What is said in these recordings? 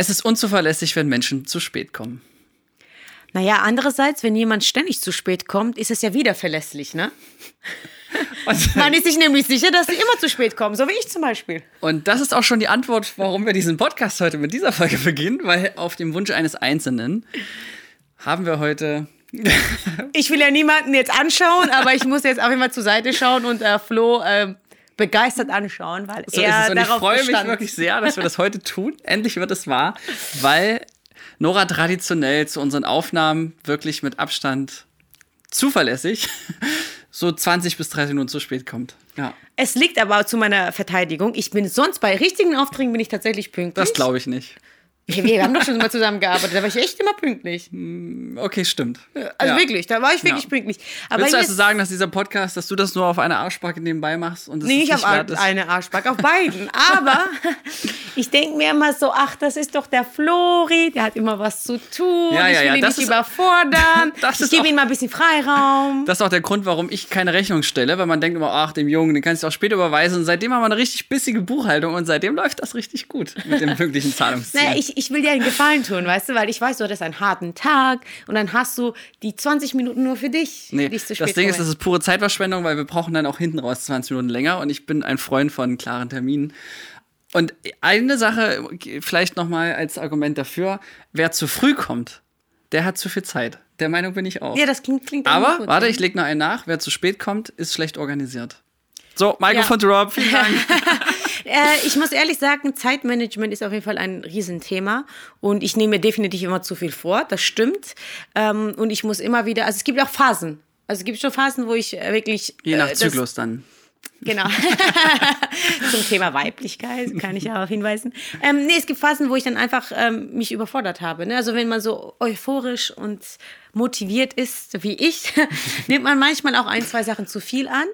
Es ist unzuverlässig, wenn Menschen zu spät kommen. Naja, andererseits, wenn jemand ständig zu spät kommt, ist es ja wieder verlässlich, ne? Man ist sich nämlich sicher, dass sie immer zu spät kommen, so wie ich zum Beispiel. Und das ist auch schon die Antwort, warum wir diesen Podcast heute mit dieser Folge beginnen, weil auf dem Wunsch eines Einzelnen haben wir heute. ich will ja niemanden jetzt anschauen, aber ich muss jetzt auch immer zur Seite schauen und äh, Flo äh, begeistert anschauen, weil so er ist es. Und ich freue mich wirklich sehr, dass wir das heute tun. Endlich wird es wahr, weil Nora traditionell zu unseren Aufnahmen wirklich mit Abstand zuverlässig so 20 bis 30 Minuten zu spät kommt. Ja, Es liegt aber zu meiner Verteidigung. Ich bin sonst bei richtigen Aufträgen bin ich tatsächlich pünktlich. das glaube ich nicht. Wir, wir haben doch schon mal zusammengearbeitet, da war ich echt immer pünktlich. Okay, stimmt. Also Ja. wirklich, da war ich wirklich Ja. pünktlich. Aber Willst du also sagen, dass dieser Podcast, dass du das nur auf einer Arschbacke nebenbei machst und es Nee, nicht nicht auf eine Arschbacke, auf beiden. Aber ich denke mir immer so, ach, das ist doch der Flori, der hat immer was zu tun. Ja, ich ja, will ja, ihn das nicht ist- überfordern. Das ich gebe ihm mal ein bisschen Freiraum. Das ist auch der Grund, warum ich keine Rechnung stelle, weil man denkt immer, ach, dem Jungen, den kannst du auch später überweisen. Und seitdem haben wir eine richtig bissige Buchhaltung und seitdem läuft das richtig gut mit dem pünktlichen Zahlungsziel. Naja, ich, ich will dir einen Gefallen tun, weißt du, weil ich weiß, du hattest einen harten Tag und dann hast du die 20 Minuten nur für dich. Nee, die ich zu spät das Ding ist, komme. das ist pure Zeitverschwendung, weil wir brauchen dann auch hinten raus 20 Minuten länger und ich bin ein Freund von klaren Terminen. Und eine Sache vielleicht nochmal als Argument dafür, wer zu früh kommt, der hat zu viel Zeit. Der Meinung bin ich auch. Ja, das klingt, klingt Aber, gut, warte, ja. ich leg noch einen nach, wer zu spät kommt, ist schlecht organisiert. So, Mikrofon Ja. drop, vielen Dank. Äh, ich muss ehrlich sagen, Zeitmanagement ist auf jeden Fall ein Riesenthema und ich nehme mir definitiv immer zu viel vor, das stimmt. Ähm, und ich muss immer wieder, also es gibt auch Phasen. Also es gibt schon Phasen, wo ich äh, wirklich. Je nach äh, Zyklus dann. Genau. Zum Thema Weiblichkeit kann ich darauf hinweisen. Ähm, nee, es gibt Phasen, wo ich dann einfach ähm, mich überfordert habe. Ne? Also wenn man so euphorisch und motiviert ist, wie ich, nimmt man manchmal auch ein, zwei Sachen zu viel an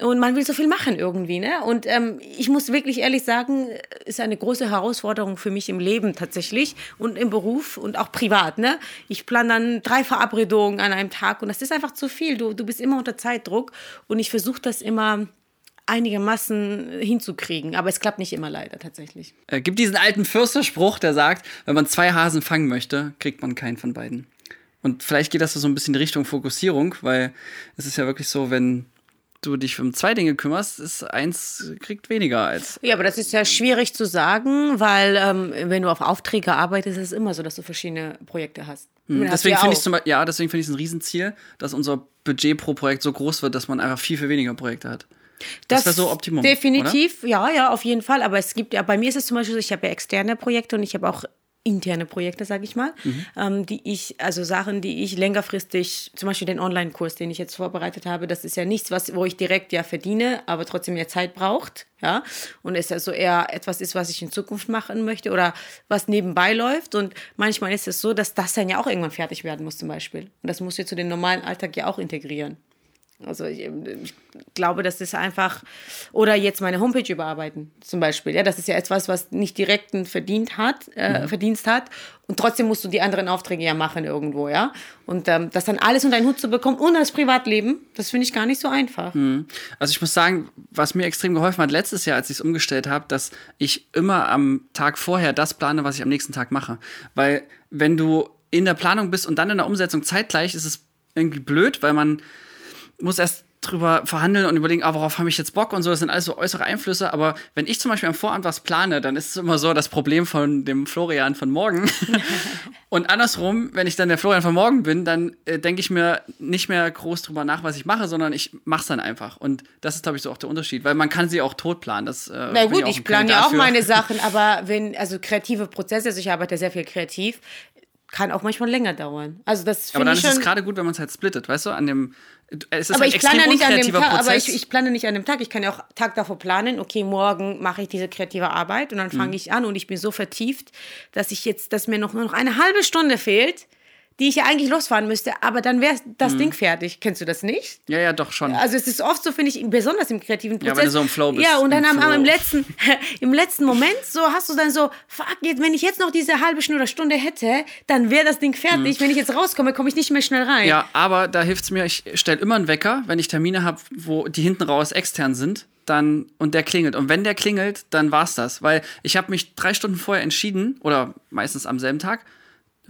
und man will so viel machen irgendwie. Ne? Und ähm, ich muss wirklich ehrlich sagen, ist eine große Herausforderung für mich im Leben tatsächlich und im Beruf und auch privat. Ne? Ich plane dann drei Verabredungen an einem Tag und das ist einfach zu viel. Du, du bist immer unter Zeitdruck und ich versuche das immer einigermaßen hinzukriegen. Aber es klappt nicht immer leider tatsächlich. Äh, gibt diesen alten Fürsterspruch, der sagt, wenn man zwei Hasen fangen möchte, kriegt man keinen von beiden. Und vielleicht geht das so ein bisschen in Richtung Fokussierung, weil es ist ja wirklich so, wenn du dich um zwei Dinge kümmerst, ist eins kriegt weniger als. Ja, aber das ist ja schwierig zu sagen, weil ähm, wenn du auf Aufträge arbeitest, ist es immer so, dass du verschiedene Projekte hast. Und hast du Hm, Deswegen finde ich zum Beispiel, ja, deswegen finde ich es ein Riesenziel, dass unser Budget pro Projekt so groß wird, dass man einfach viel, viel weniger Projekte hat. Das wäre so Optimum. Definitiv, ja, ja, auf jeden Fall. Aber es gibt ja, bei mir ist es zum Beispiel so, ich habe ja externe Projekte und ich habe auch interne Projekte, sage ich mal, Mhm. ähm, die ich, also Sachen, die ich längerfristig, zum Beispiel den Online-Kurs, den ich jetzt vorbereitet habe, das ist ja nichts, was, wo ich direkt ja verdiene, aber trotzdem ja Zeit braucht, ja, und es also eher etwas ist, was ich in Zukunft machen möchte oder was nebenbei läuft und manchmal ist es so, dass das dann ja auch irgendwann fertig werden muss zum Beispiel und das musst du zu dem normalen Alltag ja auch integrieren. Also ich, ich glaube, das ist einfach, oder jetzt meine Homepage überarbeiten zum Beispiel. Ja, das ist ja etwas, was nicht direkt einen Verdient hat, äh, Verdienst hat. Und trotzdem musst du die anderen Aufträge ja machen irgendwo, ja. Und ähm, das dann alles unter einen Hut zu bekommen und das Privatleben, das finde ich gar nicht so einfach. Also ich muss sagen, was mir extrem geholfen hat letztes Jahr, als ich es umgestellt habe, dass ich immer am Tag vorher das plane, was ich am nächsten Tag mache. Weil wenn du in der Planung bist und dann in der Umsetzung zeitgleich, ist es irgendwie blöd, weil man muss erst drüber verhandeln und überlegen, ah, worauf habe ich jetzt Bock und so. Das sind alles so äußere Einflüsse. Aber wenn ich zum Beispiel am Vorabend was plane, dann ist es immer so das Problem von dem Florian von morgen. und andersrum, wenn ich dann der Florian von morgen bin, dann äh, denke ich mir nicht mehr groß drüber nach, was ich mache, sondern ich mache es dann einfach. Und das ist, glaube ich, so auch der Unterschied, weil man kann sie auch tot planen. Das, äh, Na gut, ich plane ja auch meine Sachen, aber wenn, also kreative Prozesse, also ich arbeite sehr viel kreativ, kann auch manchmal länger dauern. Also das Aber dann ist es gerade gut, wenn man es halt splittet, weißt du? An dem, es ist Aber ein ich plane nicht an dem Tag, aber Prozess. ich, ich plane nicht an dem Tag. Ich kann ja auch Tag davor planen, okay, morgen mache ich diese kreative Arbeit und dann fange Mhm. ich an und ich bin so vertieft, dass ich jetzt, dass mir noch nur noch eine halbe Stunde fehlt, die ich ja eigentlich losfahren müsste, aber dann wäre das Ding fertig. Kennst du das nicht? Ja, ja, doch schon. Also es ist oft so, finde ich, besonders im kreativen Prozess. Ja, wenn du so im Flow bist. Ja, und dann Im am, am, letzten, im letzten Moment so hast du dann so, fuck, jetzt, wenn ich jetzt noch diese halbe Stunde oder Stunde hätte, dann wäre das Ding fertig. Wenn ich jetzt rauskomme, komme ich nicht mehr schnell rein. Mhm. Ja, aber da hilft es mir, ich stelle immer einen Wecker, wenn ich Termine habe, wo die hinten raus extern sind, dann und der klingelt. Und wenn der klingelt, dann war's das. Weil ich habe mich drei Stunden vorher entschieden, oder meistens am selben Tag,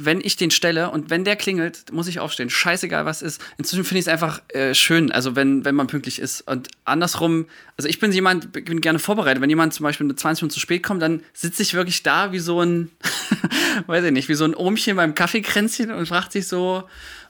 wenn ich den stelle und wenn der klingelt, muss ich aufstehen. Scheißegal, was ist. Inzwischen finde ich es einfach äh, schön, also wenn, wenn man pünktlich ist. Und andersrum, also ich bin jemand, bin gerne vorbereitet. Wenn jemand zum Beispiel 20 Minuten zu spät kommt, dann sitze ich wirklich da wie so ein, weiß ich nicht, wie so ein Ohmchen beim Kaffeekränzchen und fragt sich so,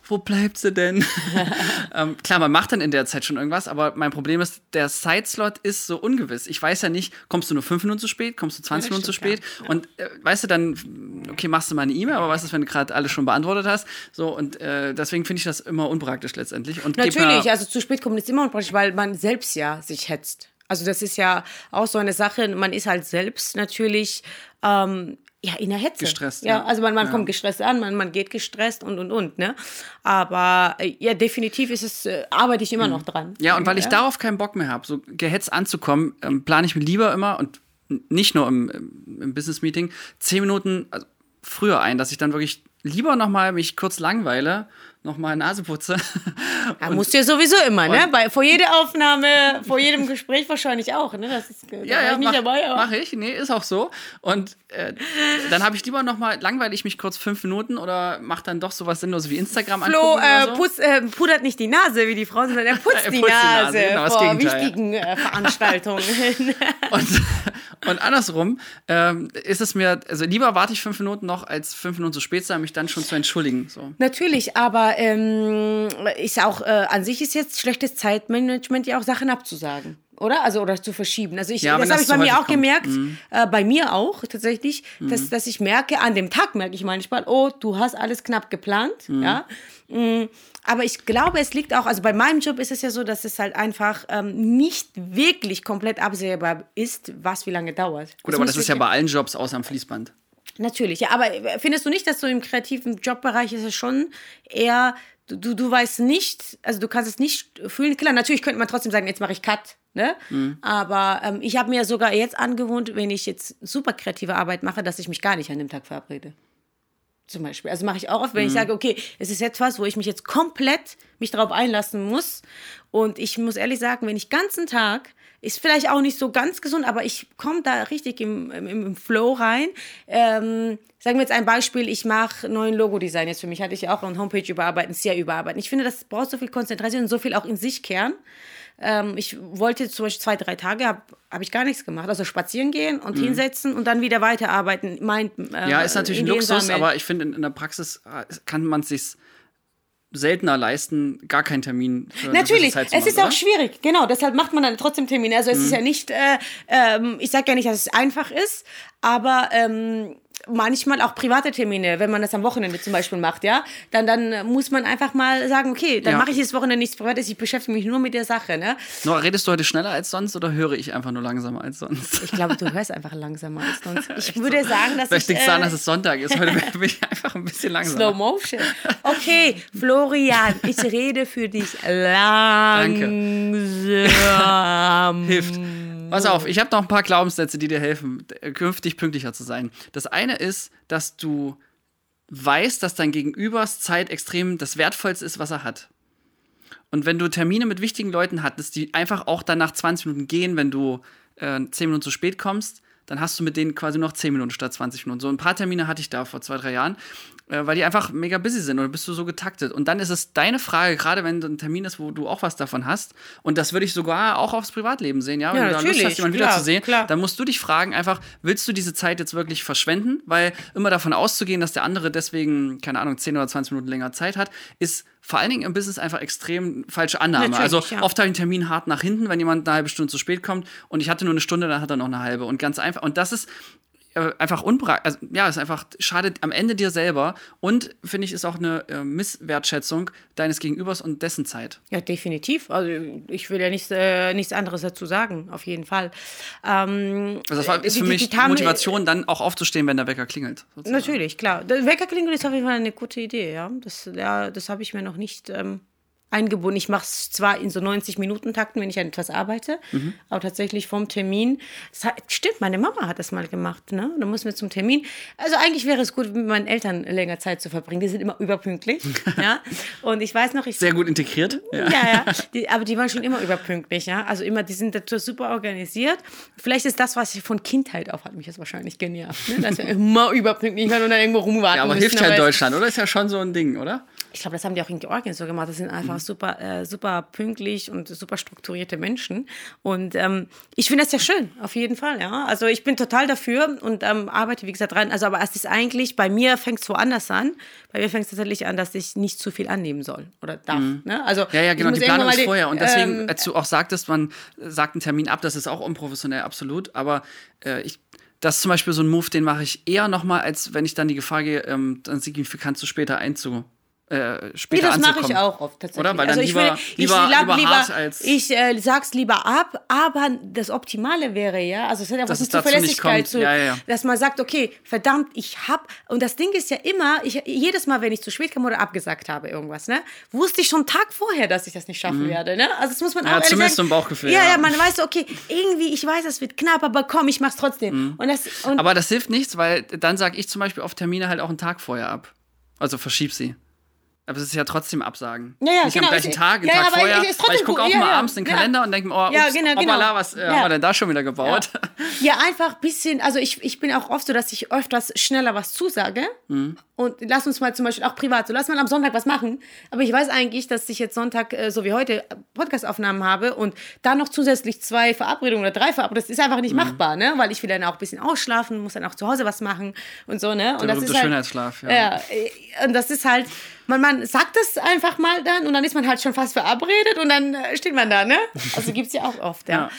wo bleibt sie denn? ähm, klar, man macht dann in der Zeit schon irgendwas, aber mein Problem ist, der Sideslot ist so ungewiss. Ich weiß ja nicht, kommst du nur fünf Minuten zu spät, kommst du 20 Ja, Minuten zu spät? Und äh, weißt du dann, okay, machst du mal eine E-Mail, aber was ist, wenn du gerade alles schon beantwortet hast? So, und äh, deswegen finde ich das immer unpraktisch letztendlich. Und Natürlich, also zu spät kommen ist immer unpraktisch, weil man selbst ja sich hetzt. Also das ist ja auch so eine Sache, man ist halt selbst natürlich ähm, ja, in der Hetze. Gestresst, Ja, ja. also man, man Ja. kommt gestresst an, man, man geht gestresst und, und, und, ne? Aber äh, ja, definitiv ist es, äh, arbeite ich immer noch dran. Mhm. Ja, und weil ich darauf keinen Bock mehr habe, so gehetzt anzukommen, ähm, plane ich mir lieber immer und nicht nur im, im, im Business-Meeting zehn Minuten also früher ein, dass ich dann wirklich lieber nochmal mich kurz langweile, nochmal Nase putze. Ja, musst du ja sowieso immer, ne? Bei, vor jeder Aufnahme, vor jedem Gespräch wahrscheinlich auch, ne? Das ist, da war ja, ja, ich nicht mach, dabei, aber. mach ich. Nee, ist auch so. Und äh, dann habe ich lieber nochmal, langweile ich mich kurz fünf Minuten oder mache dann doch sowas Sinnloses wie Instagram Flo äh, so. putz, äh, pudert nicht die Nase wie die Frauen, sondern er putzt, Er die, putzt die Nase Nase, genau, vor wichtigen äh, Veranstaltungen. Und, und andersrum ähm, ist es mir, also lieber warte ich fünf Minuten noch, als fünf Minuten zu spät sein, mich dann schon zu entschuldigen. So. Natürlich, aber ähm, ist auch äh, an sich ist jetzt schlechtes Zeitmanagement ja auch Sachen abzusagen. Oder? Also, oder zu verschieben. Also, ich, Ja, das habe das ich bei mir auch kommt. Mhm. gemerkt, äh, bei mir auch tatsächlich, dass, dass ich merke, an dem Tag merke ich manchmal, oh, du hast alles knapp geplant. Mhm. Ja. Mm, Aber ich glaube, es liegt auch, also bei meinem Job ist es ja so, dass es halt einfach ähm, nicht wirklich komplett absehbar ist, was wie lange dauert. Gut, aber muss das ist ja bei allen Jobs außer am Fließband. Natürlich, ja, aber findest du nicht, dass so im kreativen Jobbereich ist es schon eher, du, du, du weißt nicht, also du kannst es nicht fühlen. Klar, natürlich könnte man trotzdem sagen, jetzt mache ich Cut, ne? Aber ähm, ich habe mir sogar jetzt angewohnt, wenn ich jetzt super kreative Arbeit mache, dass ich mich gar nicht an dem Tag verabrede. Zum Beispiel. Also mache ich auch oft, wenn ich sage, okay, es ist jetzt was, wo ich mich jetzt komplett mich darauf einlassen muss. Und ich muss ehrlich sagen, wenn ich ganzen Tag, ist vielleicht auch nicht so ganz gesund, aber ich komme da richtig im, im, im Flow rein. Ähm, sagen wir jetzt ein Beispiel, ich mache neuen Logo-Design jetzt für mich, hatte ich ja auch eine Homepage überarbeiten, sehr überarbeiten. Ich finde, das braucht so viel Konzentration und so viel auch in sich kehren. Ähm, ich wollte zum Beispiel zwei, drei Tage, habe hab ich gar nichts gemacht. Also spazieren gehen und hinsetzen und dann wieder weiterarbeiten. Mein, äh, Ja, ist natürlich ein Luxus, sammeln. aber ich finde, in, in der Praxis äh, kann man es sich seltener leisten, gar keinen Termin Natürlich, zu es machen, ist auch oder? schwierig, genau, deshalb macht man dann trotzdem Termine. Also es ist ja nicht, äh, ähm, ich sage ja nicht, dass es einfach ist, aber ähm, manchmal auch private Termine, wenn man das am Wochenende zum Beispiel macht, ja, dann, dann muss man einfach mal sagen, okay, dann Ja. mache ich das Wochenende nichts Privates, ich beschäftige mich nur mit der Sache, ne? Nora, redest du heute schneller als sonst oder höre ich einfach nur langsamer als sonst? Ich glaube, du hörst einfach langsamer als sonst. Ich würde sagen, dass Vielleicht ich... daran, äh, dass es Sonntag ist. Heute bin ich einfach ein bisschen langsamer. Slow Motion. Okay, Florian, ich rede für dich langsam. Hilft. Pass auf, ich habe noch ein paar Glaubenssätze, die dir helfen, äh, künftig pünktlicher zu sein. Das eine ist, dass du weißt, dass dein Gegenübers Zeit extrem das Wertvollste ist, was er hat. Und wenn du Termine mit wichtigen Leuten hattest, die einfach auch dann nach 20 Minuten gehen, wenn du äh, 10 Minuten zu spät kommst, dann hast du mit denen quasi noch 10 Minuten statt 20 Minuten. So ein paar Termine hatte ich da vor zwei, drei Jahren, äh, weil die einfach mega busy sind oder bist du so getaktet. Und dann ist es deine Frage, gerade wenn ein Termin ist, wo du auch was davon hast, und das würde ich sogar auch aufs Privatleben sehen, ja, wenn Ja, du da Lust hast, jemanden wiederzusehen, dann musst du dich fragen, einfach, willst du diese Zeit jetzt wirklich verschwenden? Weil immer davon auszugehen, dass der andere deswegen, keine Ahnung, 10 oder 20 Minuten länger Zeit hat, ist vor allen Dingen im Business einfach extrem falsche Annahme. Natürlich, also ja. oft habe ich einen Termin hart nach hinten, wenn jemand eine halbe Stunde zu spät kommt und ich hatte nur eine Stunde, dann hat er noch eine halbe. Und ganz einfach. Und das ist, äh, einfach unpraktisch, also, ja, ist einfach, schadet am Ende dir selber und finde ich, ist auch eine äh, Misswertschätzung deines Gegenübers und dessen Zeit. Ja, definitiv. Also ich will ja nichts, äh, nichts anderes dazu sagen, auf jeden Fall. Ähm, also das war, ist für die, mich die, die Motivation, dann auch aufzustehen, wenn der Wecker klingelt. Sozusagen. Natürlich, klar. Der Wecker klingelt ist auf jeden Fall eine gute Idee, ja. Das, ja, das habe ich mir noch nicht ähm, eingebunden. Ich mache es zwar in so 90-Minuten-Takten, wenn ich an etwas arbeite, mhm. aber tatsächlich vom Termin. Hat, stimmt, meine Mama hat das mal gemacht. Ne? Da muss wir zum Termin. Also eigentlich wäre es gut, mit meinen Eltern länger Zeit zu verbringen. Die sind immer überpünktlich. ja? Und ich weiß noch, ich. Sehr gut integriert. Ja, ja. Die, aber die waren schon immer überpünktlich. Ja? Also immer, die sind dazu super organisiert. Vielleicht ist das, was ich von Kindheit auf hat mich jetzt wahrscheinlich genervt. Ne? Dass wir immer überpünktlich waren und dann irgendwo rumwarten. Ja, aber müssen, hilft ja in Deutschland, oder? Ist ja schon so ein Ding, oder? Ich glaube, das haben die auch in Georgien so gemacht. Das sind einfach mhm. super, äh, super pünktlich und super strukturierte Menschen. Und ähm, ich finde das ja schön, auf jeden Fall. Ja, also ich bin total dafür und ähm, arbeite wie gesagt rein. Also aber es ist eigentlich bei mir fängt es woanders an. Bei mir fängt es tatsächlich an, dass ich nicht zu viel annehmen soll oder darf. Mhm. Ne? Also ja, ja, genau. Die Planung ist vorher und deswegen, ähm, als du auch sagtest, man sagt einen Termin ab, das ist auch unprofessionell, absolut. Aber äh, ich das ist zum Beispiel so ein Move, den mache ich eher nochmal, als wenn ich dann die Gefahr gehe, ähm, dann signifikant zu später einzu äh, später nee, das mache ich auch oft tatsächlich. Oder? Weil dann also lieber, will, lieber, ich, lieber, lieber als ich äh, sag's lieber ab, aber das Optimale wäre ja, also es hat ja was mit Zuverlässigkeit zu, ja, ja. dass man sagt, okay, verdammt, ich hab und das Ding ist ja immer, ich, jedes Mal, wenn ich zu spät kam oder abgesagt habe irgendwas, ne, wusste ich schon Tag vorher, dass ich das nicht schaffen mhm. werde, ne? Also das muss man ja, auch zumindest sagen. so ein Bauchgefühl. Ja, ja, man weiß, okay, irgendwie, ich weiß, es wird knapp, aber komm, ich mach's trotzdem. Mhm. Und das, und aber das hilft nichts, weil dann sage ich zum Beispiel auf Termine halt auch einen Tag vorher ab. Also verschieb sie. Aber es ist ja trotzdem Absagen. Ja, ja, Nicht genau. am gleichen Tag, einen ja, Tag vorher. Ich, weil ich gucke auch ja, mal ja. abends den Kalender und denke mir, oh, ups, ja, genau, genau. Hoppala, was äh, haben wir denn da schon wieder gebaut? Ja, einfach ein bisschen, also ich, ich bin auch oft so, dass ich öfters schneller was zusage. Mhm. Und lass uns mal zum Beispiel auch privat, so lass mal am Sonntag was machen. Aber ich weiß eigentlich, dass ich jetzt Sonntag, äh, so wie heute, Podcastaufnahmen habe und da noch zusätzlich zwei Verabredungen oder drei Verabredungen. Das ist einfach nicht mhm. machbar, ne? Weil ich will dann auch ein bisschen ausschlafen, muss dann auch zu Hause was machen und so, ne? Und Der das ist halt, Schönheitsschlaf, ja. ja. Und das ist halt man, man sagt es einfach mal dann und dann ist man halt schon fast verabredet und dann äh, steht man da, ne? Also gibt es ja auch oft, ja.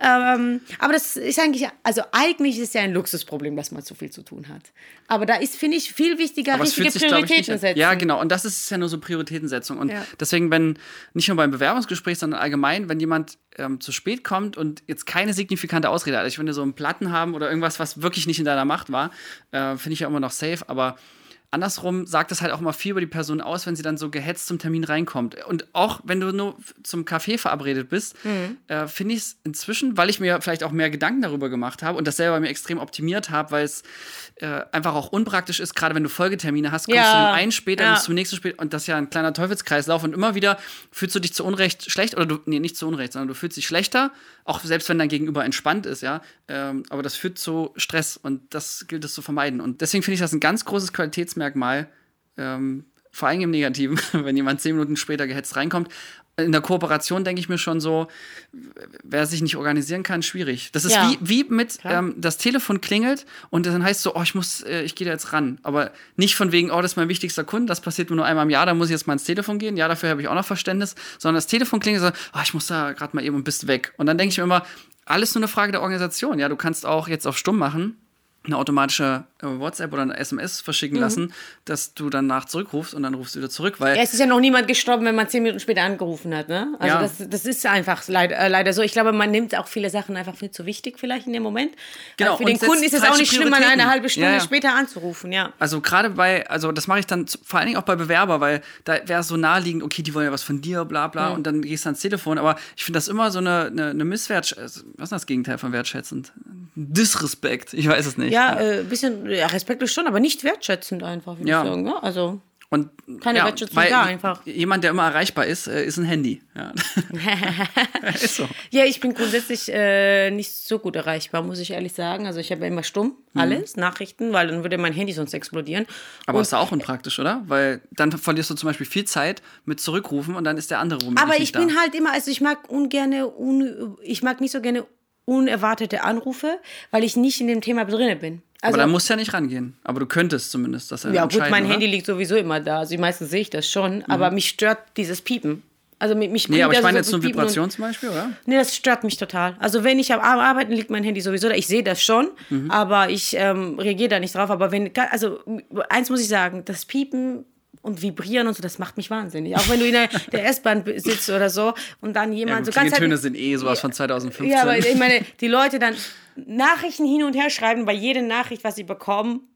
ja. Ähm, aber das ist eigentlich, also eigentlich ist es ja ein Luxusproblem, dass man zu viel zu tun hat. Aber da ist, finde ich, viel wichtiger, aber richtige sich, Prioritäten setzen. Ja, genau. Und das ist ja nur so Prioritätensetzung. Und ja. deswegen, wenn, nicht nur beim Bewerbungsgespräch, sondern allgemein, wenn jemand ähm, zu spät kommt und jetzt keine signifikante Ausrede hat, also ich finde so einen Platten haben oder irgendwas, was wirklich nicht in deiner Macht war, äh, finde ich ja immer noch safe, aber andersrum sagt es halt auch mal viel über die Person aus, wenn sie dann so gehetzt zum Termin reinkommt. Und auch wenn du nur zum Café verabredet bist, mhm. äh, finde ich es inzwischen, weil ich mir vielleicht auch mehr Gedanken darüber gemacht habe und das selber mir extrem optimiert habe, weil es äh, einfach auch unpraktisch ist, gerade wenn du Folgetermine hast, kommst ja. du zum einen später, ja. zum nächsten später und das ist ja ein kleiner Teufelskreislauf und immer wieder fühlst du dich zu Unrecht schlecht oder du, nee, nicht zu Unrecht, sondern du fühlst dich schlechter, auch selbst wenn dein Gegenüber entspannt ist, ja, ähm, aber das führt zu Stress und das gilt es zu vermeiden und deswegen finde ich das ein ganz großes Qualitätsmerkmal, ähm, vor allem im Negativen, wenn jemand zehn Minuten später gehetzt reinkommt in der Kooperation denke ich mir schon so, wer sich nicht organisieren kann, schwierig. Das ist ja. wie, wie mit, ähm, das Telefon klingelt und dann heißt so, oh, ich muss, äh, ich gehe da jetzt ran. Aber nicht von wegen, oh, das ist mein wichtigster Kunde, das passiert nur einmal im Jahr, da muss ich jetzt mal ins Telefon gehen. Ja, dafür habe ich auch noch Verständnis. Sondern das Telefon klingelt so, oh, ich muss da gerade mal eben und bist weg. Und dann denke ich mir immer, alles nur eine Frage der Organisation. Ja, du kannst auch jetzt auf Stumm machen eine automatische äh, WhatsApp oder eine SMS verschicken mhm. lassen, dass du danach zurückrufst und dann rufst du wieder zurück. Weil ja, es ist ja noch niemand gestorben, wenn man zehn Minuten später angerufen hat. Ne? Also ja. das, das ist einfach leider, äh, leider so. Ich glaube, man nimmt auch viele Sachen einfach nicht so wichtig vielleicht in dem Moment. Genau. Weil für den Kunden ist es auch nicht schlimm, mal eine halbe Stunde ja, später anzurufen. Ja. Also gerade bei, also das mache ich dann vor allen Dingen auch bei Bewerber, weil da wäre so naheliegend, okay, die wollen ja was von dir, bla bla, und dann gehst du ans Telefon. Aber ich finde das immer so eine, eine, eine Misswertschätzung. Also, was ist das Gegenteil von wertschätzend? Disrespekt. Ich weiß es nicht. Ja, ein äh, bisschen ja, respektlos schon, aber nicht wertschätzend einfach, würde ja. ich sagen. Ne? Also und, keine ja, Wertschätzung da einfach. Jemand, der immer erreichbar ist, äh, ist ein Handy. Ja. ist so. Ja, ich bin grundsätzlich äh, nicht so gut erreichbar, muss ich ehrlich sagen. Also ich habe ja immer stumm mhm. alles, mhm. Nachrichten, weil dann würde mein Handy sonst explodieren. Aber und, ist auch unpraktisch, oder? Weil dann verlierst du zum Beispiel viel Zeit mit Zurückrufen und dann ist der andere rum. Aber ich bin da. halt immer, also ich mag ungerne, un, ich mag nicht so gerne unerwartete Anrufe, weil ich nicht in dem Thema drin bin. Also, aber da musst du ja nicht rangehen. Aber du könntest zumindest das Ja, gut, mein oder? Handy liegt sowieso immer da. Also meistens sehe ich das schon. Mhm. Aber mich stört dieses Piepen. Also mich, mich Nee, aber ich meine so jetzt nur piepen und- Vibration zum Beispiel, oder? Nee, das stört mich total. Also wenn ich am Arbeiten liegt mein Handy sowieso da. Ich sehe das schon, Mhm. aber ich ähm, reagiere da nicht drauf. Aber wenn, also eins muss ich sagen, das Piepen und Vibrieren und so, das macht mich wahnsinnig. Auch wenn du in der, der S-Bahn sitzt oder so und dann Ja, jemand gut, so ganz Klingeltöne sind eh sowas von 2015. Ja, aber ich meine, die Leute dann Nachrichten hin und her schreiben, bei jeder Nachricht, was sie bekommen.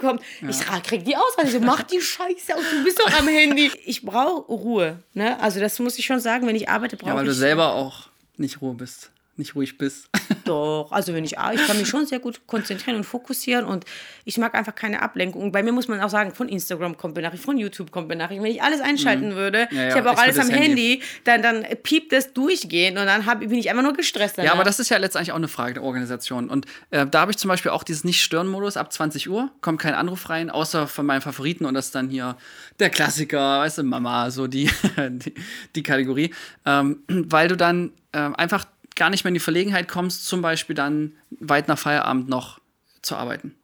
Kommt. Ich sag, krieg die aus, also mach die Scheiße aus, du bist doch am Handy. Ich brauche Ruhe. Ne? Also das muss ich schon sagen, wenn ich arbeite, brauche ja, weil ich du selber auch nicht Ruhe bist. Nicht ruhig bist. Doch, also wenn ich ich kann mich schon sehr gut konzentrieren und fokussieren und ich mag einfach keine Ablenkung. Bei mir muss man auch sagen, von Instagram kommt Benachricht, von YouTube kommt Benachricht. Wenn ich alles einschalten würde, Mhm. Ja, ja, ich habe auch alles das am Handy. Handy, dann, dann piept es durchgehend und dann hab, bin ich einfach nur gestresst. Ja, danach. aber das ist ja letztendlich auch eine Frage der Organisation. Und äh, da habe ich zum Beispiel auch dieses Nicht-Stören-Modus. Ab 20 Uhr kommt kein Anruf rein, außer von meinen Favoriten. Und das ist dann hier der Klassiker, weißt du, Mama, so die, die, die Kategorie. Ähm, weil du dann ähm, einfach gar nicht mehr in die Verlegenheit kommst, zum Beispiel dann weit nach Feierabend noch zu arbeiten.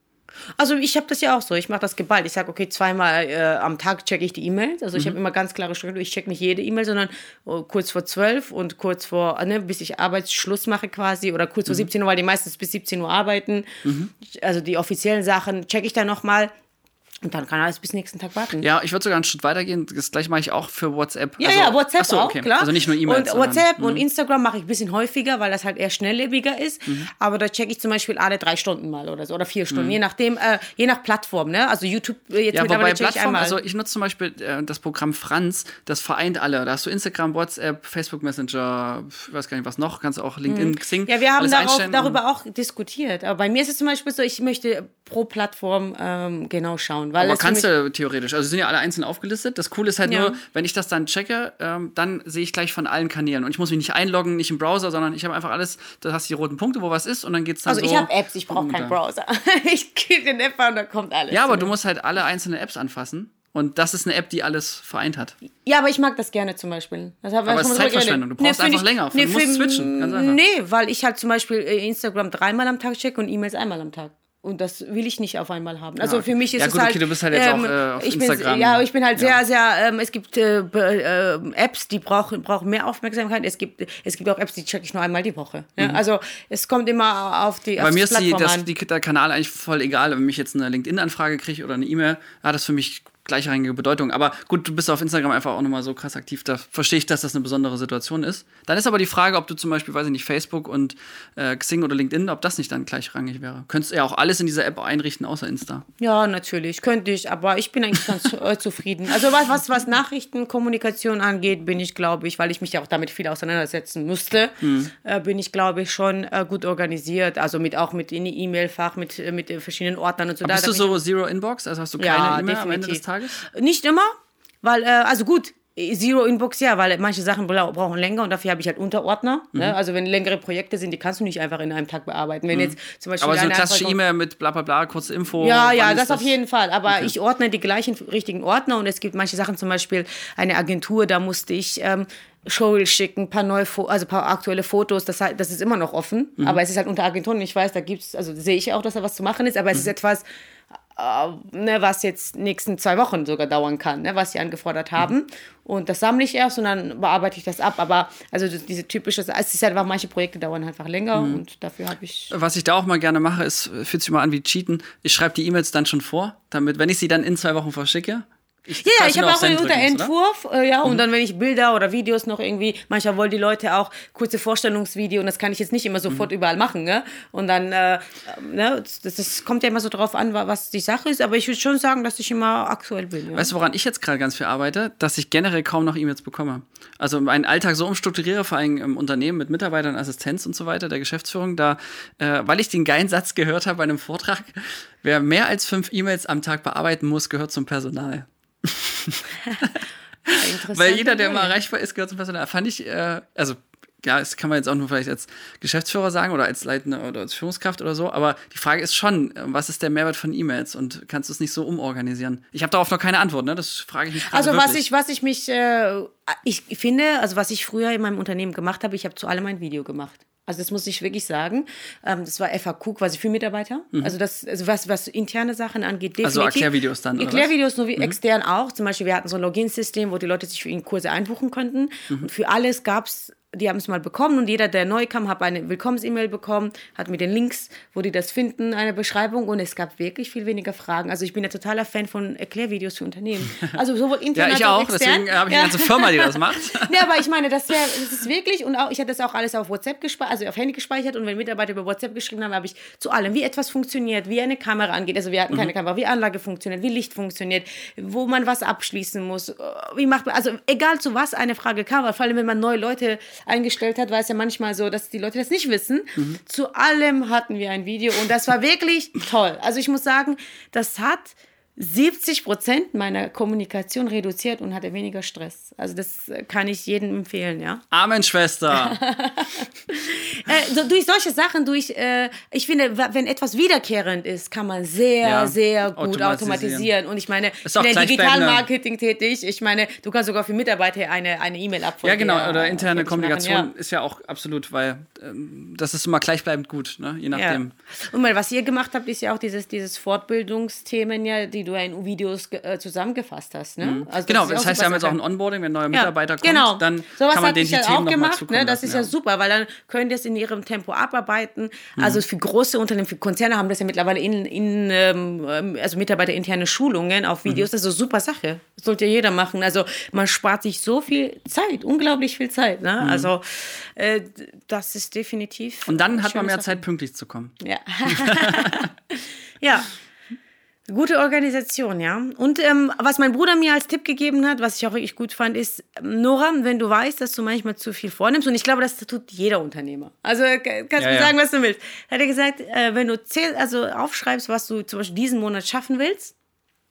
Also ich habe das ja auch so. Ich mache das geballt. Ich sage, okay, zweimal äh, am Tag checke ich die E-Mails. Also ich Mhm. habe immer ganz klare Struktur. Ich checke nicht jede E-Mail, sondern oh, kurz vor 12 und kurz vor, äh, ne, bis ich Arbeitsschluss mache quasi oder kurz vor Mhm. 17 Uhr, weil die meistens bis 17 Uhr arbeiten. Also die offiziellen Sachen checke ich dann nochmal. Und dann kann alles bis nächsten Tag warten. Ja, ich würde sogar einen Schritt weitergehen. Das gleiche mache ich auch für WhatsApp. Ja, Also- ja, WhatsApp so, auch, okay. klar. Also nicht nur E-Mails. Und sondern- Mhm. WhatsApp und Instagram mache ich ein bisschen häufiger, weil das halt eher schnelllebiger ist. Aber da checke ich zum Beispiel alle drei Stunden mal oder so oder vier Stunden, je nachdem, äh, je nach Plattform, ne? Also YouTube äh, jetzt Ja, aber bei mittlerweile checke ich Plattformen, einmal. also ich nutze zum Beispiel äh, das Programm Franz, das vereint alle. Da hast du Instagram, WhatsApp, Facebook Messenger, ich weiß gar nicht was noch, kannst du auch LinkedIn, Xing. Mhm. ja, wir haben darauf, darüber auch diskutiert. Aber bei mir ist es zum Beispiel so, ich möchte pro Plattform ähm, genau schauen. Weil Aber kannst du theoretisch. Also sie sind ja alle einzeln aufgelistet. Das Coole ist halt Ja. nur, wenn ich das dann checke, ähm, dann sehe ich gleich von allen Kanälen. Und ich muss mich nicht einloggen, nicht im Browser, sondern ich habe einfach alles, da hast du die roten Punkte, wo was ist und dann geht's dann Also so. ich habe Apps, ich brauche keinen. Browser. ich gebe den App an und da kommt alles. Ja, aber du musst halt alle einzelnen Apps anfassen. Und das ist eine App, die alles vereint hat. Ja, aber ich mag das gerne zum Beispiel. Das Aber es ist Zeitverschwendung. Du brauchst find einfach länger. Du musst switchen, ganz einfach. Nee, weil ich halt zum Beispiel äh, Instagram dreimal am Tag checke und E-Mails einmal am Tag. Und das will ich nicht auf einmal haben. Also Ja, okay. für mich ist Ja, es gut, halt. okay, du bist halt jetzt auch, äh, auf ich Instagram. Bin, ja, ich bin halt Ja. sehr, sehr. Ähm, es gibt äh, äh, Apps, die brauchen, brauchen mehr Aufmerksamkeit. Es gibt, es gibt auch Apps, die checke ich nur einmal die Woche. Ja? Also es kommt immer auf die. Mhm. Bei mir ist die, das, die, der Kanal eigentlich voll egal. Wenn ich jetzt eine LinkedIn-Anfrage kriege oder eine E-Mail, hat das für mich gleichrangige Bedeutung. Aber gut, du bist auf Instagram einfach auch nochmal so krass aktiv. Da verstehe ich, dass das eine besondere Situation ist. Dann ist aber die Frage, ob du zum Beispiel, weiß ich nicht, Facebook und äh, Xing oder LinkedIn, ob das nicht dann gleichrangig wäre. Könntest du ja auch alles in dieser App einrichten, außer Insta. Ja, natürlich, könnte ich, aber ich bin eigentlich ganz äh, zufrieden. Also was, was, was Nachrichtenkommunikation angeht, bin ich, glaube ich, weil ich mich ja auch damit viel auseinandersetzen musste, Hm. äh, bin ich, glaube ich, schon äh, gut organisiert. Also mit auch mit in die E-Mail-Fach, mit, äh, mit den verschiedenen Ordnern und so. Aber bist da du so Zero Inbox? Also hast du keine Ja, E-Mail am Ende des definitiv. Tages? ich, nicht immer, weil, äh, also gut. Zero Inbox, ja, weil manche Sachen bra- brauchen länger und dafür habe ich halt Unterordner. Mhm. Ne? Also wenn längere Projekte sind, die kannst du nicht einfach in einem Tag bearbeiten. Wenn jetzt zum Beispiel Mhm. Aber so eine klassische E-Mail mit bla bla bla, kurze Info. ja, ja, ist das auf jeden Fall. Aber ich ordne die gleichen richtigen Ordner und es gibt manche Sachen, zum Beispiel eine Agentur, da musste ich ähm, Show schicken, paar neue, Fo also paar aktuelle Fotos. Das, halt- das ist immer noch offen, Mhm. aber es ist halt unter Agenturen. Ich weiß, da gibt's, also sehe ich auch, dass da was zu machen ist, aber es Mhm. ist etwas, äh, ne, was jetzt nächsten zwei Wochen sogar dauern kann, ne, was sie angefordert haben. Mhm. Und das sammle ich erst und dann bearbeite ich das ab. Aber also diese typische, es ist halt einfach, manche Projekte dauern einfach länger Mhm. und dafür habe ich. Was ich da auch mal gerne mache, ist, fühlt sich mal an wie Cheaten. Ich schreibe die E-Mails dann schon vor, damit, wenn ich sie dann in zwei Wochen verschicke. Ich Ja, quasi ich habe auch einen muss, oder? Unterentwurf, äh, ja, Mhm. und dann, wenn ich Bilder oder Videos noch irgendwie, manchmal wollen die Leute auch kurze Vorstellungsvideo und das kann ich jetzt nicht immer Mhm. sofort überall machen, ne? Und dann, äh, äh, ne, das, das kommt ja immer so drauf an, wa- was die Sache ist, aber ich würde schon sagen, dass ich immer aktuell bin. Ja. Weißt du, woran ich jetzt gerade ganz viel arbeite? Dass ich generell kaum noch E-Mails bekomme. Also meinen Alltag so umstrukturiere, vor allem im Unternehmen mit Mitarbeitern, Assistenz und so weiter, der Geschäftsführung, da, äh, weil ich den geilen Satz gehört habe bei einem Vortrag, wer mehr als fünf E-Mails am Tag bearbeiten muss, gehört zum Personal. Weil jeder, der mal erreichbar ist, gehört zum Personal. Fand ich, äh, also ja, das kann man jetzt auch nur vielleicht als Geschäftsführer sagen oder als Leitende oder als Führungskraft oder so, aber die Frage ist schon, äh, was ist der Mehrwert von E-Mails und kannst du es nicht so umorganisieren? Ich habe darauf noch keine Antwort, ne? Das frage ich mich Also was wirklich. ich, was ich mich, äh, ich finde, also was ich früher in meinem Unternehmen gemacht habe, ich habe zu allem ein Video gemacht. Also das muss ich wirklich sagen. Ähm, das war FAQ quasi für Mitarbeiter. Mhm. Also das, also was, was interne Sachen angeht, definitiv. Also Erklärvideos dann? Mhm. Erklärvideos nur wie extern auch. Zum Beispiel, wir hatten so ein Login-System, wo die Leute sich für ihn Kurse einbuchen konnten. Mhm. Und für alles gab es die haben es mal bekommen und jeder, der neu kam, hat eine Willkommens-E-Mail bekommen, hat mit den Links, wo die das finden, eine Beschreibung und es gab wirklich viel weniger Fragen. Also ich bin ein totaler Fan von Erklärvideos für Unternehmen. Also sowohl intern Ja, ich auch. extern. Deswegen habe ich eine ganze Firma, die das macht. Ja, aber ich meine, das wäre, das ist wirklich, und auch, ich hatte das auch alles auf WhatsApp gespeichert, also auf Handy gespeichert, und wenn Mitarbeiter über WhatsApp geschrieben haben, habe ich zu allem, wie etwas funktioniert, wie eine Kamera angeht, also wir hatten Mhm. keine Kamera, wie Anlage funktioniert, wie Licht funktioniert, wo man was abschließen muss, äh, wie macht man, also egal zu was eine Frage kam, vor allem, wenn man neue Leute eingestellt hat, war es ja manchmal so, dass die Leute das nicht wissen. Mhm. Zu allem hatten wir ein Video und das war wirklich toll. Also ich muss sagen, das hat 70 Prozent meiner Kommunikation reduziert und hatte weniger Stress. Also das äh, kann ich jedem empfehlen, ja. Amen, Schwester. Äh, so, durch solche Sachen, durch, äh, ich finde, wenn etwas wiederkehrend ist, kann man sehr, Ja, sehr gut automatisieren. automatisieren. Und ich meine, Ist ich bin Digitalmarketing tätig. Ich meine, du kannst sogar für Mitarbeiter eine eine E-Mail abfolgen. Ja, genau. Oder interne Kommunikation machen, ja. ist ja auch absolut, weil ähm, das ist immer gleichbleibend gut, ne? je nachdem. Ja. Und mal, was ihr gemacht habt, ist ja auch dieses, dieses Fortbildungsthemen, ja, die du ja in Videos äh, zusammengefasst hast. Ne? Also Genau, ja das heißt, wir haben jetzt auch ein Onboarding, wenn ein neuer Ja, Mitarbeiter kommt, genau. dann Sowas kann man denen ich die ja Themen auch gemacht, ne? Das lassen, ist ja. super, weil dann können die es in ihrem Tempo abarbeiten. Mhm. Also für große Unternehmen, für Konzerne haben das ja mittlerweile in, in ähm, also Mitarbeiterinterne Schulungen auf Mhm. Videos. Das ist eine super Sache. Das sollte ja jeder machen. Also man spart sich so viel Zeit, unglaublich viel Zeit. Ne? Also äh, das ist definitiv. Mhm. Und dann hat man mehr Sache. Zeit, pünktlich zu kommen. Ja. ja. Gute Organisation, ja. Und ähm, was mein Bruder mir als Tipp gegeben hat, was ich auch wirklich gut fand, ist, ähm, Nora, wenn du weißt, dass du manchmal zu viel vornimmst, und ich glaube, das tut jeder Unternehmer. Also äh, kannst Ja, du ja. sagen, was du willst. Hat er gesagt, äh, wenn du zähl, also aufschreibst, was du zum Beispiel diesen Monat schaffen willst,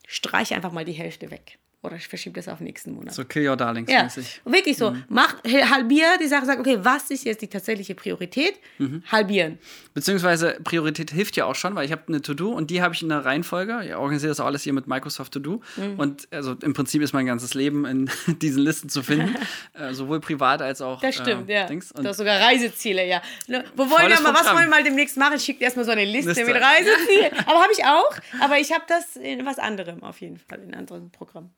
streich einfach mal die Hälfte weg. Oder verschieb das auf nächsten Monat. So Kill Your Darlings Ja, mäßig. wirklich so. Mach, halbier die Sache, sag, okay, was ist jetzt die tatsächliche Priorität? Mhm. Halbieren. Beziehungsweise Priorität hilft ja auch schon, weil ich habe eine To-Do und die habe ich in der Reihenfolge. Ich organisiere das auch alles hier mit Microsoft To-Do. Mhm. Und also im Prinzip ist mein ganzes Leben in diesen Listen zu finden. äh, sowohl privat als auch. Das stimmt, äh, ja. Dings. du Und hast sogar Reiseziele, ja. Ne, Wo wollen wir mal, was wollen wir mal demnächst machen? Schickt erstmal so eine Liste, Liste. mit Reisezielen. aber habe ich auch. Aber ich habe das in was anderem auf jeden Fall, in einem anderen Programm.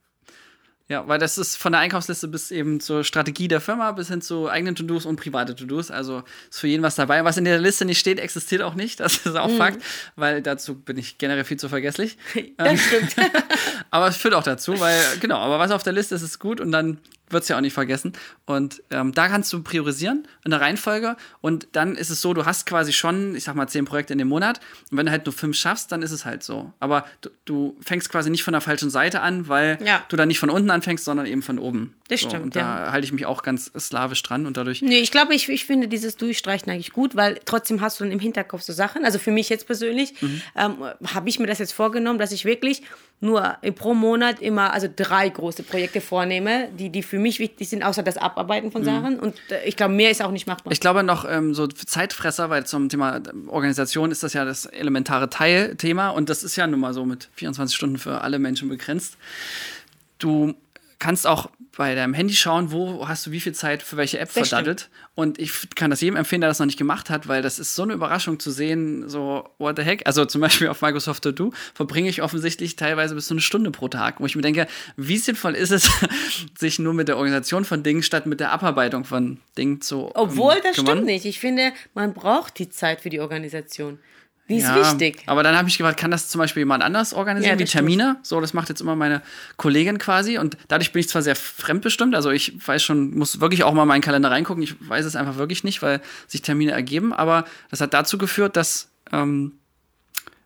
Ja, weil das ist von der Einkaufsliste bis eben zur Strategie der Firma bis hin zu eigenen To-Dos und private To-Dos. Also ist für jeden was dabei. Was in der Liste nicht steht, existiert auch nicht. Das ist auch Mhm. Fakt, weil dazu bin ich generell viel zu vergesslich. Das stimmt. aber es führt auch dazu, weil, genau, aber was auf der Liste ist, ist gut und dann wird es ja auch nicht vergessen. Und ähm, da kannst du priorisieren in der Reihenfolge und dann ist es so, du hast quasi schon, ich sag mal, zehn Projekte in dem Monat und wenn du halt nur fünf schaffst, dann ist es halt so. Aber du, du fängst quasi nicht von der falschen Seite an, weil Ja. du dann nicht von unten anfängst, sondern eben von oben. Das so, stimmt, Und da halte ich mich auch ganz slawisch dran und dadurch. Nee, ich glaube, ich, ich finde dieses Durchstreichen eigentlich gut, weil trotzdem hast du dann im Hinterkopf so Sachen. Also für mich jetzt persönlich Mhm. ähm, habe ich mir das jetzt vorgenommen, dass ich wirklich nur pro Monat immer also drei große Projekte vornehme, die, die für mich wichtig sind, außer das Abarbeiten von Sachen. Und äh, ich glaube, mehr ist auch nicht machbar. Mhm. Ich glaube noch ähm, so Zeitfresser, weil zum Thema ähm, Organisation ist das ja das elementare Teilthema und das ist ja nun mal so mit 24 Stunden für alle Menschen begrenzt. Du kannst auch bei deinem Handy schauen, wo hast du wie viel Zeit für welche App Das verdattelt. Und ich kann das jedem empfehlen, der das noch nicht gemacht hat, weil das ist so eine Überraschung zu sehen, so, what the heck? Also zum Beispiel auf Microsoft To Do verbringe ich offensichtlich teilweise bis zu eine Stunde pro Tag, wo ich mir denke, wie sinnvoll ist es, sich nur mit der Organisation von Dingen statt mit der Abarbeitung von Dingen zu Obwohl, ähm, das kümmern? stimmt nicht. Ich finde, man braucht die Zeit für die Organisation. Die ist Ja, wichtig. Aber dann habe ich gefragt, kann das zum Beispiel jemand anders organisieren, Ja, wie das stimmt. Termine? So, das macht jetzt immer meine Kollegin quasi. Und dadurch bin ich zwar sehr fremdbestimmt, also ich weiß schon, muss wirklich auch mal in meinen Kalender reingucken. Ich weiß es einfach wirklich nicht, weil sich Termine ergeben. Aber das hat dazu geführt, dass ähm,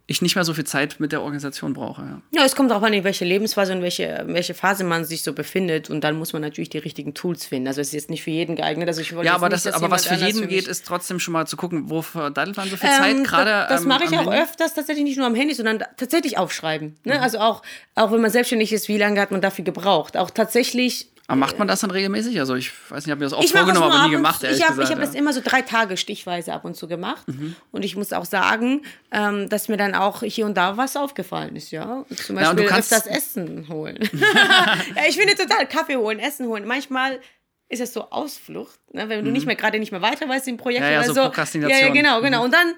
ich nicht mehr so viel Zeit mit der Organisation brauche. Ja. Ja, es kommt auch an, in welche Lebensphase und welche, in welche Phase man sich so befindet. Und dann muss man natürlich die richtigen Tools finden. Also es ist jetzt nicht für jeden geeignet. Also ich wollte Ja, aber, nicht, das, aber was für jeden geht, mich- ist trotzdem schon mal zu gucken, wo verdattelt man so viel Ähm, Zeit. Gerade das, das ähm, mache ich auch Handy. öfters, tatsächlich nicht nur am Handy, sondern tatsächlich aufschreiben. Mhm. Ne? Also auch, auch wenn man selbstständig ist, wie lange hat man dafür gebraucht? Auch tatsächlich Aber macht man das dann regelmäßig? Also ich weiß nicht, ich habe mir das auch ich das vorgenommen, aber nie gemacht, zu- Ich habe hab das ja. immer so drei Tage stichweise ab und zu gemacht. Mhm. Und ich muss auch sagen, ähm, dass mir dann auch hier und da was aufgefallen ist. Ja? Zum Ja, Beispiel kannst- öfters Essen holen. ja, ich finde total Kaffee holen, Essen holen. Manchmal ist es so Ausflucht, ne? wenn du nicht mehr gerade nicht mehr weiter weißt im Projekt Mhm. Ja, ja, oder so so. Prokrastination. Ja, ja, genau, genau. Mhm. Und dann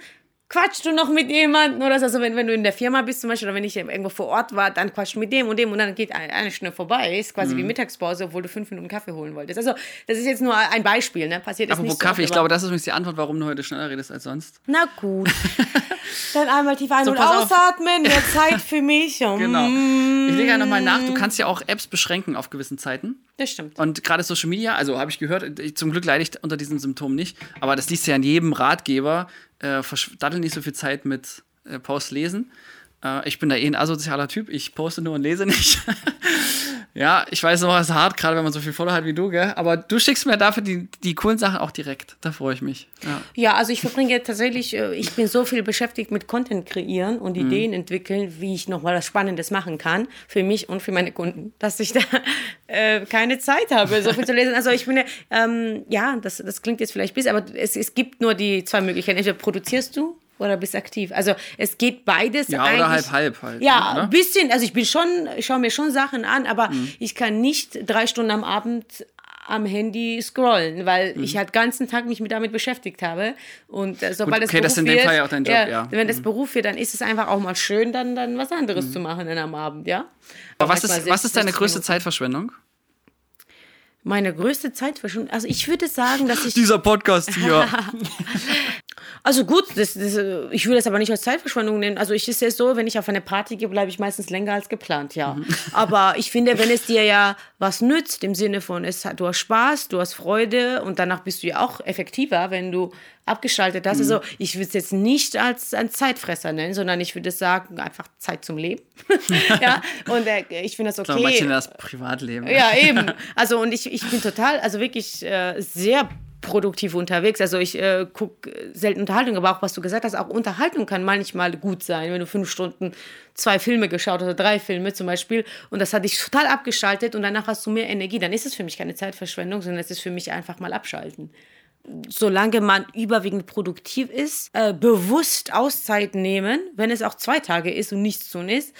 quatschst du noch mit jemandem oder so. Also wenn, wenn du in der Firma bist zum Beispiel oder wenn ich irgendwo vor Ort war, dann quatschst du mit dem und dem und dann geht eine, eine Stunde vorbei. Ist quasi wie Mhm. Mittagspause, obwohl du fünf Minuten Kaffee holen wolltest. Also das ist jetzt nur ein Beispiel, ne? Passiert Apropos nicht so Kaffee, ich oft, glaube, aber- das ist übrigens die Antwort, warum du heute schneller redest als sonst. Na gut. dann einmal tief ein- So, und ausatmen, mehr Zeit für mich. Genau. Ich lege ja nochmal nach, du kannst ja auch Apps beschränken auf gewissen Zeiten. Das stimmt. Und gerade Social Media, also habe ich gehört, ich, zum Glück leide ich unter diesen Symptomen nicht, aber das liest ja in jedem Ratgeber, äh, verdattel nicht so viel Zeit mit äh, Post lesen. Äh, ich bin da eh ein asozialer Typ, ich poste nur und lese nicht. ja, ich weiß noch, es ist hart, gerade wenn man so viel Follower hat wie du, gell? aber du schickst mir dafür die, die coolen Sachen auch direkt. Da freue ich mich. Ja. Ja, also ich verbringe tatsächlich, äh, ich bin so viel beschäftigt mit Content kreieren und Mhm. Ideen entwickeln, wie ich noch mal was Spannendes machen kann für mich und für meine Kunden, dass ich da äh, keine Zeit habe, so viel zu lesen. Also ich bin, ähm, ja, das, das klingt jetzt vielleicht bis, aber es, es gibt nur die zwei Möglichkeiten. Entweder produzierst du oder bist aktiv. Also es geht beides. Ja, oder halb, halb halt. Ja, ne? ein bisschen. Also ich bin schon, ich schaue mir schon Sachen an, aber Mhm. ich kann nicht drei Stunden am Abend am Handy scrollen, weil Mhm. ich halt ganzen Tag mich mit damit beschäftigt habe. Und äh, sobald Gut, okay, das ist in dem wird, Fall ja auch dein Job, ja. Mhm. Wenn das Beruf wird, dann ist es einfach auch mal schön, dann, dann was anderes zu machen dann am Abend, ja. Aber was ist, was ist deine 60 größte. Zeitverschwendung? Meine größte Zeitverschwendung, also ich würde sagen, dass ich Dieser Podcast hier. Also gut, das, das, ich würde das aber nicht als Zeitverschwendung nennen. Also ich ist ja so, wenn ich auf eine Party gehe, bleibe ich meistens länger als geplant, ja. Mhm. Aber ich finde, wenn es dir ja was nützt, im Sinne von, es, du hast Spaß, du hast Freude und danach bist du ja auch effektiver, wenn du abgeschaltet hast. Mhm. Also ich würde es jetzt nicht als ein Zeitfresser nennen, sondern ich würde sagen, einfach Zeit zum Leben. ja, und äh, ich finde das okay. Okay. Manche das Privatleben. Ja, eben. Also und ich, ich bin total, also wirklich äh, sehr produktiv unterwegs. Also ich äh, gucke selten Unterhaltung, aber auch was du gesagt hast, auch Unterhaltung kann manchmal gut sein, wenn du fünf Stunden zwei Filme geschaut hast oder drei Filme zum Beispiel und das hat dich total abgeschaltet und danach hast du mehr Energie, dann ist es für mich keine Zeitverschwendung, sondern es ist für mich einfach mal abschalten solange man überwiegend produktiv ist, äh, bewusst Auszeit nehmen, wenn es auch zwei Tage ist und nichts tun ist,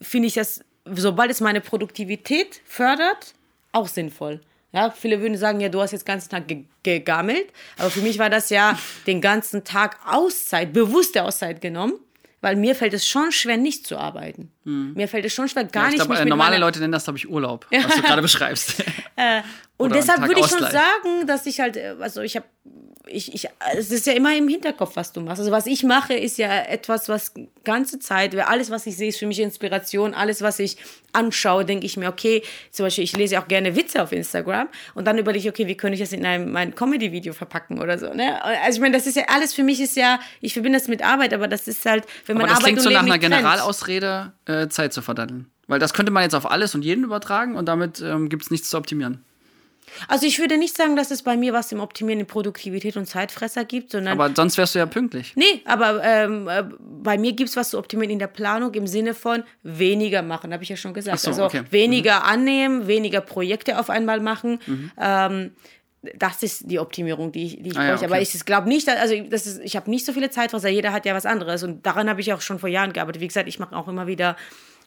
finde ich das, sobald es meine Produktivität fördert, auch sinnvoll. Ja, viele würden sagen, ja, du hast jetzt den ganzen Tag ge gegammelt, aber für mich war das ja den ganzen Tag Auszeit, bewusste Auszeit genommen, weil mir fällt es schon schwer, nicht zu arbeiten. Mir fällt es schon schwer, gar Ja, ich nicht glaube, mich äh, normale Leute nennen das, glaube ich, Urlaub, was du gerade beschreibst. Und Oder einen deshalb würde ich schon sagen, dass ich halt, äh, also ich habe, ich, ich, es ist ja immer im Hinterkopf, was du machst. Also was ich mache, ist ja etwas, was ganze Zeit, alles, was ich sehe, ist für mich Inspiration. Alles, was ich anschaue, denke ich mir, okay, zum Beispiel, ich lese auch gerne Witze auf Instagram und dann überlege ich, okay, wie könnte ich das in einem mein Comedy-Video verpacken oder so. Ne? Also ich meine, das ist ja alles für mich ist ja, ich verbinde das mit Arbeit, aber das ist halt, wenn man Aber das Arbeit klingt und so nach einer. Generalausrede, äh, Zeit zu verdatteln. Weil das könnte man jetzt auf alles und jeden übertragen und damit ähm, gibt es nichts zu optimieren. Also ich würde nicht sagen, dass es bei mir was im Optimieren in Produktivität und Zeitfresser gibt, sondern Aber sonst wärst du ja pünktlich. Nee, aber ähm, äh, bei mir gibt es was zu optimieren in der Planung im Sinne von weniger machen, habe ich ja schon gesagt. So, also okay. Mhm. weniger annehmen, weniger Projekte auf einmal machen. Ähm, das ist die Optimierung, die ich, die ich Ah ja, bräuchte. Aber okay. ich glaube nicht, also das ist, ich habe nicht so viele Zeitfresser, jeder hat ja was anderes. Und daran habe ich auch schon vor Jahren gearbeitet. Wie gesagt, ich mache auch immer wieder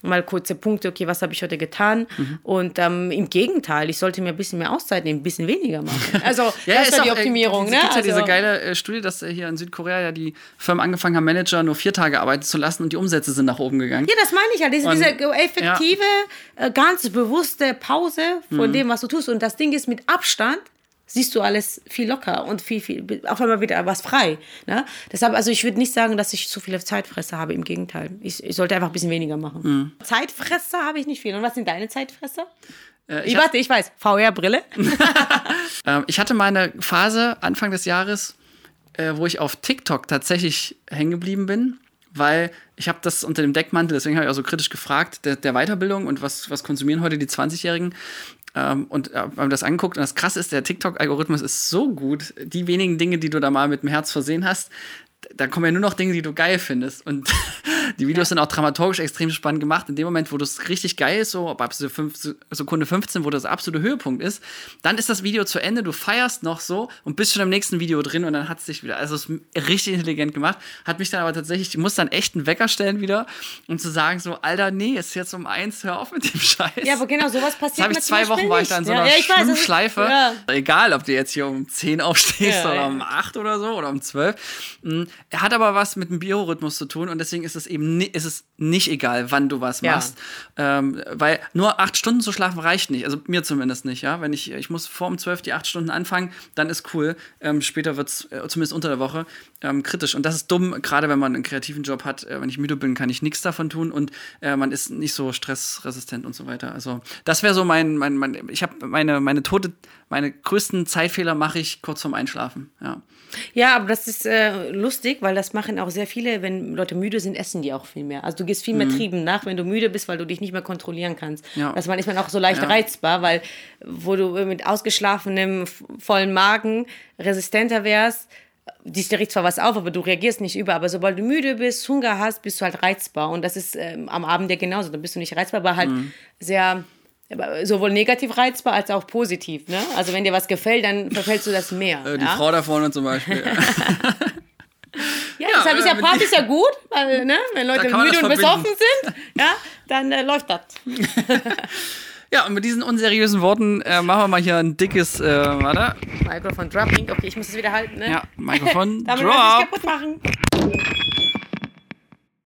mal kurze Punkte, okay, was habe ich heute getan? Mhm. Und ähm, im Gegenteil, ich sollte mir ein bisschen mehr Auszeit nehmen, ein bisschen weniger machen. Also Ja, das ist ja die äh, Optimierung. Es ne? gibt ja also, diese geile äh, Studie, dass äh, hier in Südkorea ja die Firmen angefangen haben, Manager nur vier Tage arbeiten zu lassen und die Umsätze sind nach oben gegangen. Ja, das meine ich ja. Diese, Und- diese effektive, äh, ganz bewusste Pause Mhm. von dem, was du tust. Und das Ding ist, mit Abstand siehst du alles viel locker und viel, viel, auf einmal wieder was frei. Ne? Deshalb, also ich würde nicht sagen, dass ich zu viele Zeitfresser habe. Im Gegenteil. Ich, ich sollte einfach ein bisschen weniger machen. Mhm. Zeitfresser habe ich nicht viel. Und was sind deine Zeitfresser? Äh, ich, warte, ich weiß. VR-Brille. äh, ich hatte mal eine Phase Anfang des Jahres, äh, wo ich auf TikTok tatsächlich hängen geblieben bin, weil ich habe das unter dem Deckmantel, deswegen habe ich auch so kritisch gefragt, der, der Weiterbildung und was, was konsumieren heute die 20-Jährigen. Ähm, und äh, haben das angeguckt und das krasse ist, der TikTok-Algorithmus ist so gut, die wenigen Dinge, die du da mal mit dem Herz versehen hast, da kommen ja nur noch Dinge, die du geil findest. Und Die Videos sind auch dramaturgisch extrem spannend gemacht. In dem Moment, wo das richtig geil ist, so ab Sekunde 15, wo das absolute Höhepunkt ist, dann ist das Video zu Ende, du feierst noch so und bist schon im nächsten Video drin und dann hat es dich wieder, also es ist richtig intelligent gemacht, hat mich dann aber tatsächlich, ich muss dann echt einen Wecker stellen wieder, um zu sagen so, Alter, nee, ist jetzt um eins, hör auf mit dem Scheiß. Ja, aber genau, sowas passiert Das habe ich zwei Wochen, war ich da in so einer ja, ja, weiß, Schleife. Ja. Egal, ob du jetzt hier um 10 aufstehst Ja, oder um 8 oder so oder um 12. Mm, Er hat aber was mit dem Biorhythmus zu tun und deswegen ist es eben ist es nicht egal, wann du was Ja. machst. Ähm, weil nur acht Stunden zu schlafen reicht nicht. Also mir zumindest nicht, ja. Wenn ich, ich muss vor um 12 die acht Stunden anfangen, dann ist cool. Ähm, später wird es, äh, zumindest unter der Woche, ähm, kritisch. Und das ist dumm, gerade wenn man einen kreativen Job hat. Äh, wenn ich müde bin, kann ich nichts davon tun und äh, man ist nicht so stressresistent und so weiter. Also das wäre so mein, mein, mein ich habe meine, meine Tote, meine größten Zeitfehler mache ich kurz vorm Einschlafen, ja. Ja, aber das ist äh, lustig, weil das machen auch sehr viele, wenn Leute müde sind, essen die auch viel mehr. Also du gehst viel mehr Trieben nach, wenn du müde bist, weil du dich nicht mehr kontrollieren kannst. Mhm. Ja. Das man ist man auch so leicht Ja. reizbar, weil wo du mit ausgeschlafenem, vollen Magen resistenter wärst, dies dir riecht zwar was auf, aber du reagierst nicht über. Aber sobald du müde bist, Hunger hast, bist du halt reizbar. Und das ist ähm, am Abend ja genauso. Dann bist du nicht reizbar, aber halt Mhm. sehr sowohl negativ reizbar als auch positiv. Ne? Also wenn dir was gefällt, dann verfällst du das mehr. Äh, die ja? Frau da vorne zum Beispiel. Deshalb ist ja Partys ja gut, weil, ne, wenn Leute müde und besoffen sind, ja, dann äh, läuft das. ja, und mit diesen unseriösen Worten äh, machen wir mal hier ein dickes, äh, warte. Mikrofon dropping. Okay, ich muss es wieder halten, ne? Ja, Mikrofon Damit wir es drop. kaputt machen.